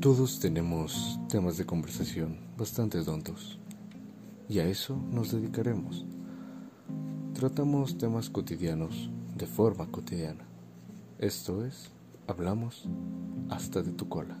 Todos tenemos temas de conversación bastante tontos y a eso nos dedicaremos. Tratamos temas cotidianos de forma cotidiana. Esto es, hablamos hasta de tu cola.